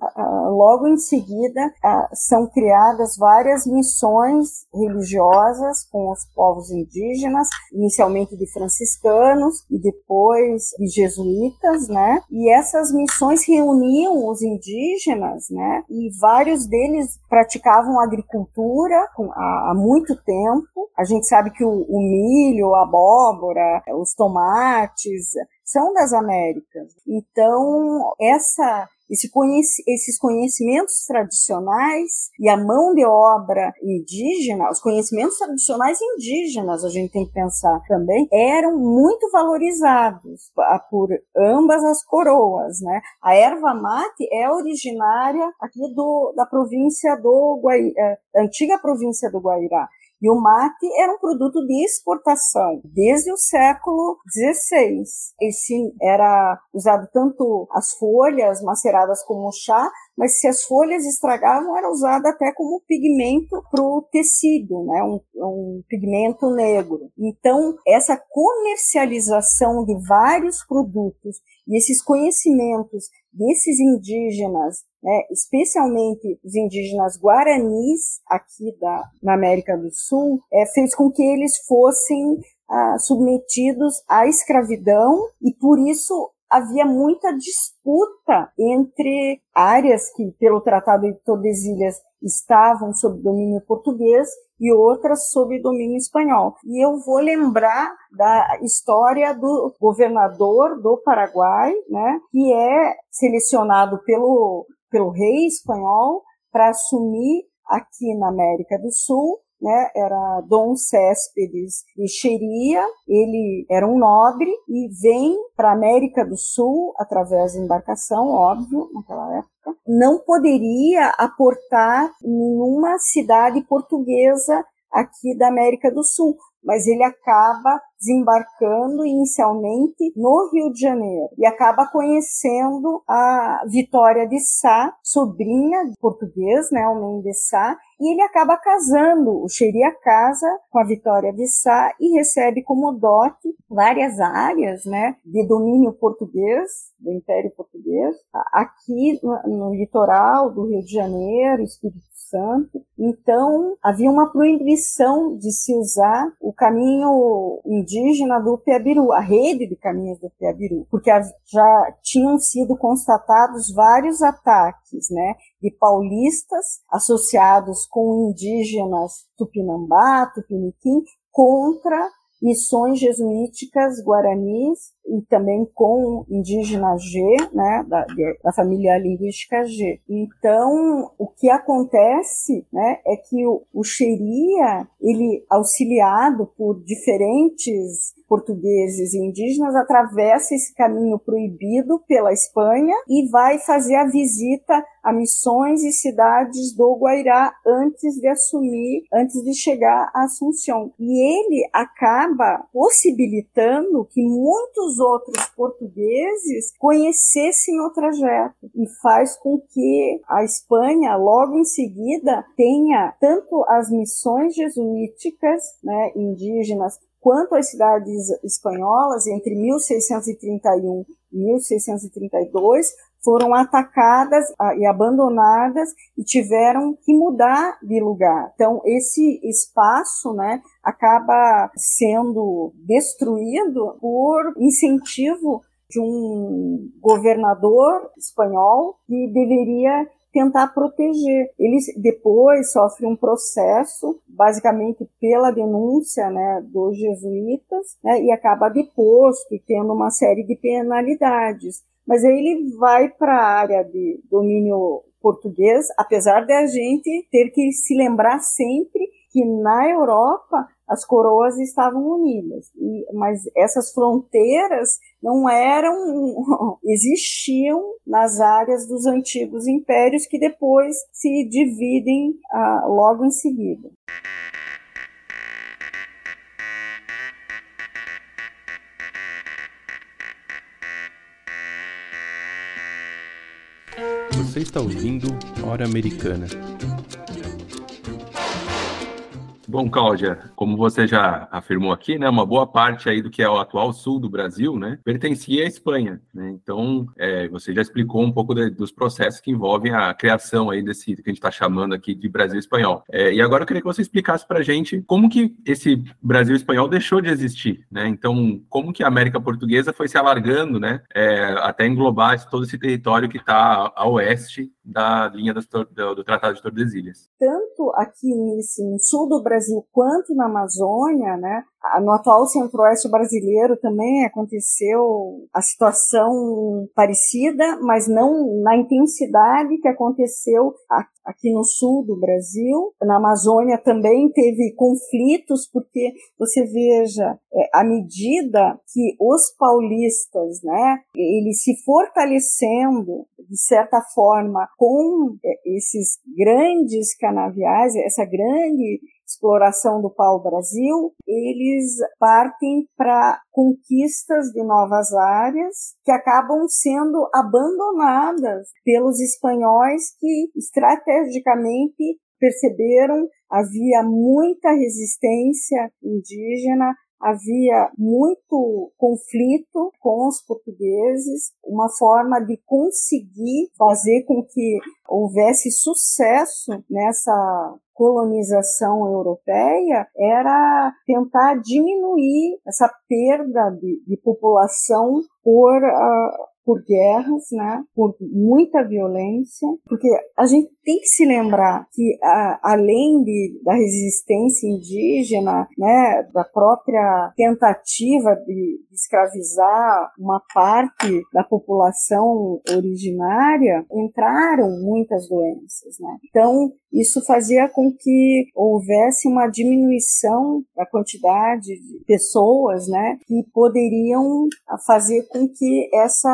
logo em seguida são criadas várias missões religiosas com os povos indígenas, inicialmente de franciscanos e depois de jesuítas, né? E essas missões reuniam os indígenas, né? E vários deles praticavam agricultura há, há muito tempo. A gente sabe que o, o milho, a abóbora, os tomates são das Américas. Então, essa conheci esses conhecimentos tradicionais e a mão de obra indígena, os conhecimentos tradicionais indígenas, a gente tem que pensar também, eram muito valorizados por ambas as coroas, né? A erva mate é originária aqui do, da província do Guairá, eh, antiga província do Guairá. E o mate era um produto de exportação desde o século XVI. Esse era usado tanto as folhas maceradas como chá, mas se as folhas estragavam, era usado até como pigmento para o tecido, né? Um, um pigmento negro. Então, essa comercialização de vários produtos e esses conhecimentos desses indígenas né, especialmente os indígenas guaranis aqui da, na América do Sul, é, fez com que eles fossem ah, submetidos à escravidão e por isso havia muita disputa entre áreas que, pelo Tratado de Tordesilhas, estavam sob domínio português e outras sob domínio espanhol. E eu vou lembrar da história do governador do Paraguai, né, que é selecionado pelo, pelo rei espanhol para assumir aqui na América do Sul né, era Dom Céspedes de Xeria, ele era um nobre e vem para a América do Sul através de embarcação, óbvio, naquela época. Não poderia aportar nenhuma cidade portuguesa aqui da América do Sul, mas ele acaba desembarcando inicialmente no Rio de Janeiro e acaba conhecendo a Vitória de Sá, sobrinha de português, né, o Sá, e ele acaba casando. O Xeria casa com a Vitória de Sá e recebe como dote várias áreas, né, de domínio português, do Império Português, aqui no, no litoral do Rio de Janeiro, Espírito Santo. Então, havia uma proibição de se usar o caminho indígena do Piabiru, a rede de caminhos do Piabiru, porque já tinham sido constatados vários ataques, né, de paulistas associados com indígenas Tupinambá, Tupiniquim, contra missões jesuíticas guaranis e também com indígena G, né, da, da, família linguística G. Então, o que acontece, né, é que o, o Xeria, ele auxiliado por diferentes portugueses e indígenas, atravessa esse caminho proibido pela Espanha e vai fazer a visita a missões e cidades do Guairá antes de assumir, antes de chegar a Assunção. E ele acaba possibilitando que muitos outros portugueses conhecessem o trajeto e faz com que a Espanha, logo em seguida, tenha tanto as missões jesuíticas, né, indígenas, quanto as cidades espanholas, entre 1631 e 1632, foram atacadas ah, e abandonadas e tiveram que mudar de lugar. Então, esse espaço né, acaba sendo destruído por incentivo de um governador espanhol que deveria tentar proteger. Ele depois sofre um processo, basicamente pela denúncia né, dos jesuítas, né, e acaba deposto e tendo uma série de penalidades. Mas aí ele vai para a área de domínio português, apesar de a gente ter que se lembrar sempre que na Europa as coroas estavam unidas, e, mas essas fronteiras não eram, existiam nas áreas dos antigos impérios que depois se dividem ah, logo em seguida. Você está ouvindo Hora Americana. Bom, Cláudia, como você já afirmou aqui, né, uma boa parte aí do que é o atual sul do Brasil, né, pertencia à Espanha. Né? Então, é, você já explicou um pouco de, dos processos que envolvem a criação aí desse que a gente está chamando aqui de Brasil espanhol. É, e agora eu queria que você explicasse para a gente como que esse Brasil espanhol deixou de existir, né? Então, como que a América Portuguesa foi se alargando, né, é, até englobar todo esse território que está a oeste da linha do, do, Tratado de Tordesilhas. Tanto aqui nesse, no sul do Brasil quanto na Amazônia, né, no atual centro-oeste brasileiro também aconteceu a situação parecida, mas não na intensidade que aconteceu aqui no sul do Brasil. Na Amazônia também teve conflitos, porque você veja, é, à medida que os paulistas, né, eles se fortalecendo de certa forma com é, esses grandes canaviais, essa grande exploração do pau-brasil, eles partem para conquistas de novas áreas que acabam sendo abandonadas pelos espanhóis que estrategicamente perceberam. Havia muita resistência indígena, havia muito conflito com os portugueses, uma forma de conseguir fazer com que houvesse sucesso nessa colonização europeia era tentar diminuir essa perda de, de população por uh, por guerras, né, por muita violência, porque a gente tem que se lembrar que a, além de, da resistência indígena, né, da própria tentativa de escravizar uma parte da população originária, entraram muitas doenças, né? Então isso fazia com que houvesse uma diminuição da quantidade de pessoas, né, que poderiam fazer com que essa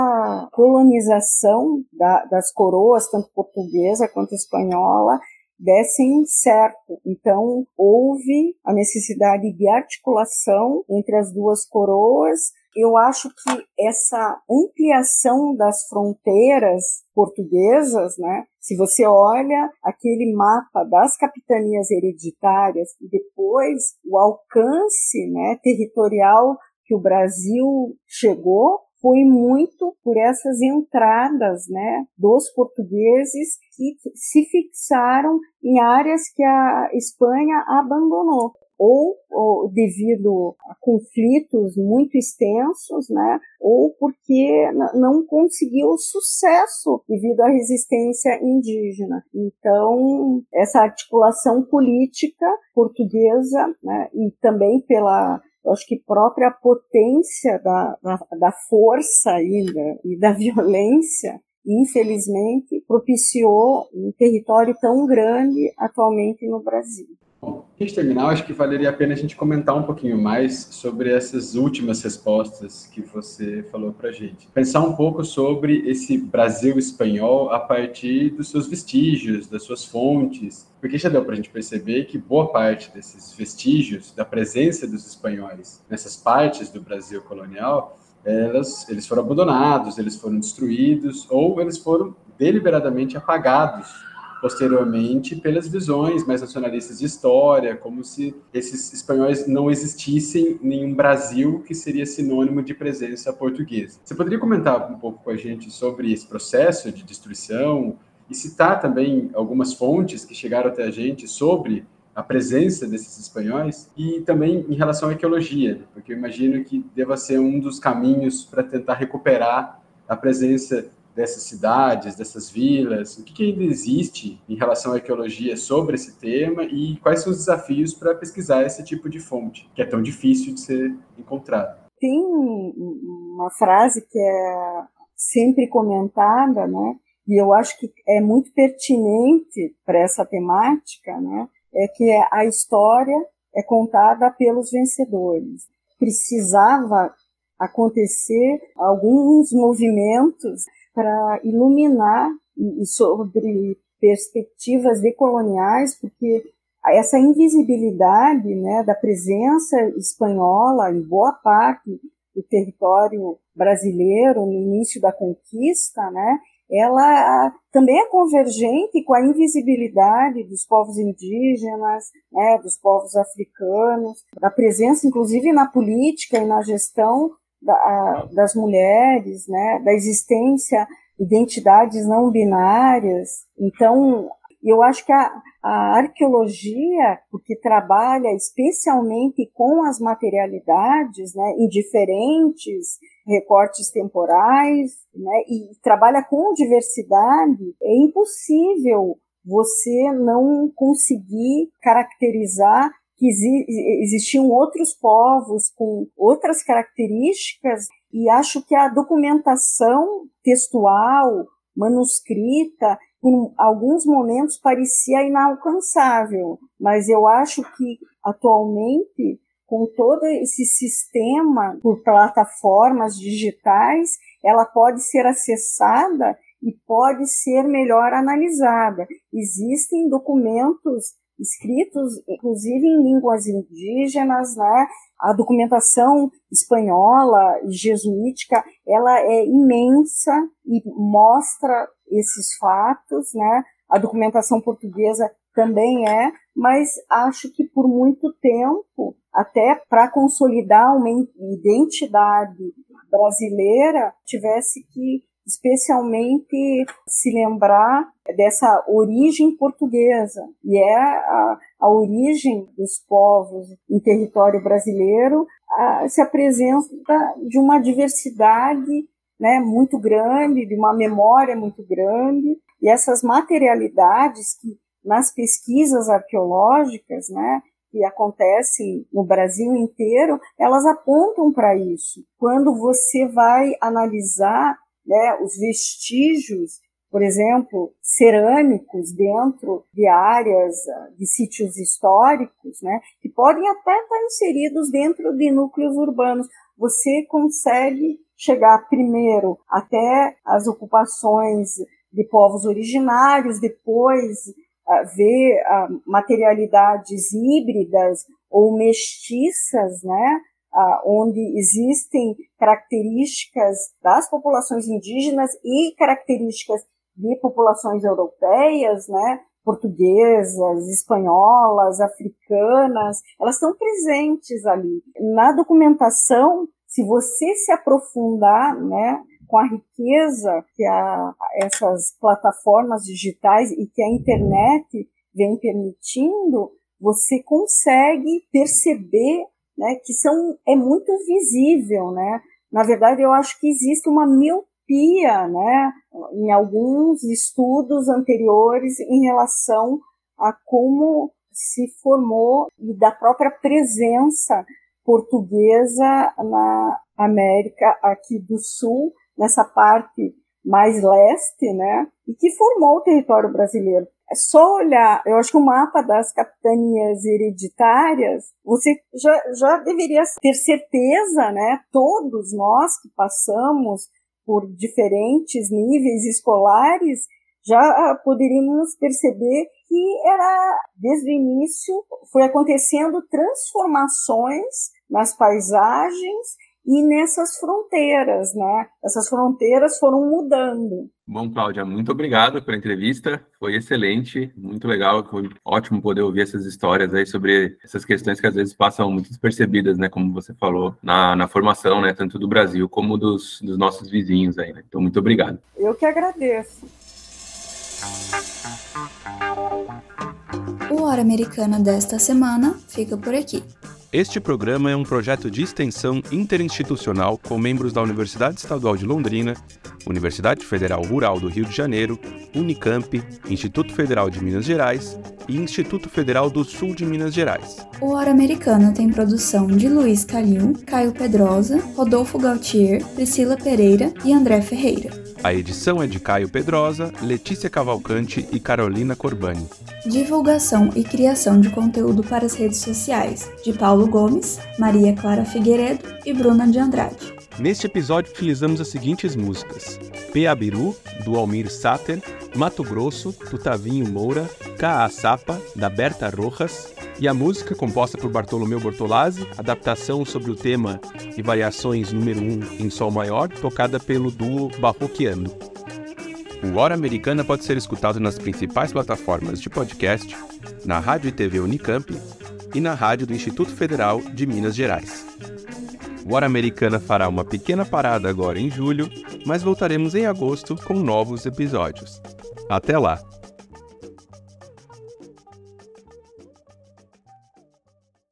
colonização da, das coroas, tanto portuguesa quanto espanhola, dessem certo. Então, houve a necessidade de articulação entre as duas coroas. Eu acho que essa ampliação das fronteiras portuguesas, né? Se você olha aquele mapa das capitanias hereditárias e depois o alcance, né, territorial que o Brasil chegou, foi muito por essas entradas né, dos portugueses que se fixaram em áreas que a Espanha abandonou. Ou, ou, devido a conflitos muito extensos, né, ou porque não conseguiu sucesso devido à resistência indígena. Então, essa articulação política portuguesa, né, e também pela eu acho que própria potência da, da, da força ainda e da violência, infelizmente, propiciou um território tão grande atualmente no Brasil. Bom, para a gente terminar, acho que valeria a pena a gente comentar um pouquinho mais sobre essas últimas respostas que você falou para gente. Pensar um pouco sobre esse Brasil espanhol a partir dos seus vestígios, das suas fontes, porque já deu para a gente perceber que boa parte desses vestígios da presença dos espanhóis nessas partes do Brasil colonial, elas, eles foram abandonados, eles foram destruídos ou eles foram deliberadamente apagados posteriormente pelas visões mais nacionalistas de história, como se esses espanhóis não existissem em um Brasil que seria sinônimo de presença portuguesa. Você poderia comentar um pouco com a gente sobre esse processo de destruição e citar também algumas fontes que chegaram até a gente sobre a presença desses espanhóis e também em relação à arqueologia, porque eu imagino que deva ser um dos caminhos para tentar recuperar a presença dessas cidades, dessas vilas? O que, que, ainda existe em relação à arqueologia sobre esse tema e quais são os desafios para pesquisar esse tipo de fonte, que é tão difícil de ser encontrado? Tem uma frase que é sempre comentada, né? E eu acho que é muito pertinente para essa temática, né? É que a história é contada pelos vencedores. Precisava acontecer alguns movimentos para iluminar sobre perspectivas decoloniais, porque essa invisibilidade né, da presença espanhola em boa parte do território brasileiro no início da conquista, né, ela também é convergente com a invisibilidade dos povos indígenas, né, dos povos africanos, da presença, inclusive, na política e na gestão da, das mulheres, né, da existência de identidades não binárias. Então, eu acho que a, a arqueologia, porque trabalha especialmente com as materialidades, né, em diferentes recortes temporais, né, e trabalha com diversidade, é impossível você não conseguir caracterizar que existiam outros povos com outras características e acho que a documentação textual, manuscrita, em alguns momentos parecia inalcançável, mas eu acho que atualmente com todo esse sistema por plataformas digitais, ela pode ser acessada e pode ser melhor analisada. Existem documentos escritos, inclusive em línguas indígenas, né? A documentação espanhola e jesuítica, ela é imensa e mostra esses fatos, né? A documentação portuguesa também é, mas acho que por muito tempo, até para consolidar uma identidade brasileira, tivesse que especialmente se lembrar dessa origem portuguesa, e é a, a origem dos povos em território brasileiro a, se apresenta de uma diversidade né, muito grande, de uma memória muito grande, e essas materialidades que nas pesquisas arqueológicas, né, que acontecem no Brasil inteiro, elas apontam para isso. Quando você vai analisar né, os vestígios, por exemplo, cerâmicos dentro de áreas de sítios históricos, né, que podem até estar inseridos dentro de núcleos urbanos, você consegue chegar primeiro até as ocupações de povos originários, depois uh, ver uh, materialidades híbridas ou mestiças, né, uh, onde existem características das populações indígenas e características de populações europeias, né, portuguesas, espanholas, africanas, elas estão presentes ali. Na documentação, se você se aprofundar, né, com a riqueza que a, essas plataformas digitais e que a internet vem permitindo, você consegue perceber né, que são, é muito visível, né? Na verdade, eu acho que existe uma miopia, né, em alguns estudos anteriores em relação a como se formou e da própria presença portuguesa na América aqui do Sul, nessa parte mais leste, né, e que formou o território brasileiro. É só olhar, eu acho que o mapa das capitanias hereditárias, você já, já deveria ter certeza, né, todos nós que passamos por diferentes níveis escolares, já poderíamos perceber que era, desde o início, foi acontecendo transformações nas paisagens e nessas fronteiras, né? Essas fronteiras foram mudando. Bom, Cláudia, muito obrigado pela entrevista. Foi excelente, muito legal. Foi ótimo poder ouvir essas histórias aí sobre essas questões que às vezes passam muito despercebidas, né? Como você falou, na, na formação, né? Tanto do Brasil como dos, dos nossos vizinhos aí, né? Então, muito obrigado. Eu que agradeço. O Hora Americana desta semana fica por aqui. Este programa é um projeto de extensão interinstitucional com membros da Universidade Estadual de Londrina, Universidade Federal Rural do Rio de Janeiro, Unicamp, Instituto Federal de Minas Gerais e Instituto Federal do Sul de Minas Gerais. O Hora Americana tem produção de Luiz Calil, Caio Pedrosa, Rodolfo Gautier, Priscila Pereira e André Ferreira. A edição é de Caio Pedrosa, Letícia Cavalcante e Carolina Corbani. Divulgação e criação de conteúdo para as redes sociais, de Paulo Gomes, Maria Clara Figueiredo e Bruna de Andrade. Neste episódio utilizamos as seguintes músicas: Peabiru, do Almir Sater, Mato Grosso, do Tavinho Moura, Kaa Sapa, da Berta Rojas, e a música, composta por Bartolomeu Bortolazzi, adaptação sobre o tema e variações número 1 um em Sol maior, tocada pelo duo Barroquiano. O Hora Americana pode ser escutado nas principais plataformas de podcast, na Rádio e TV Unicamp e na rádio do Instituto Federal de Minas Gerais. O Hora Americana fará uma pequena parada agora em julho, mas voltaremos em agosto com novos episódios. Até lá!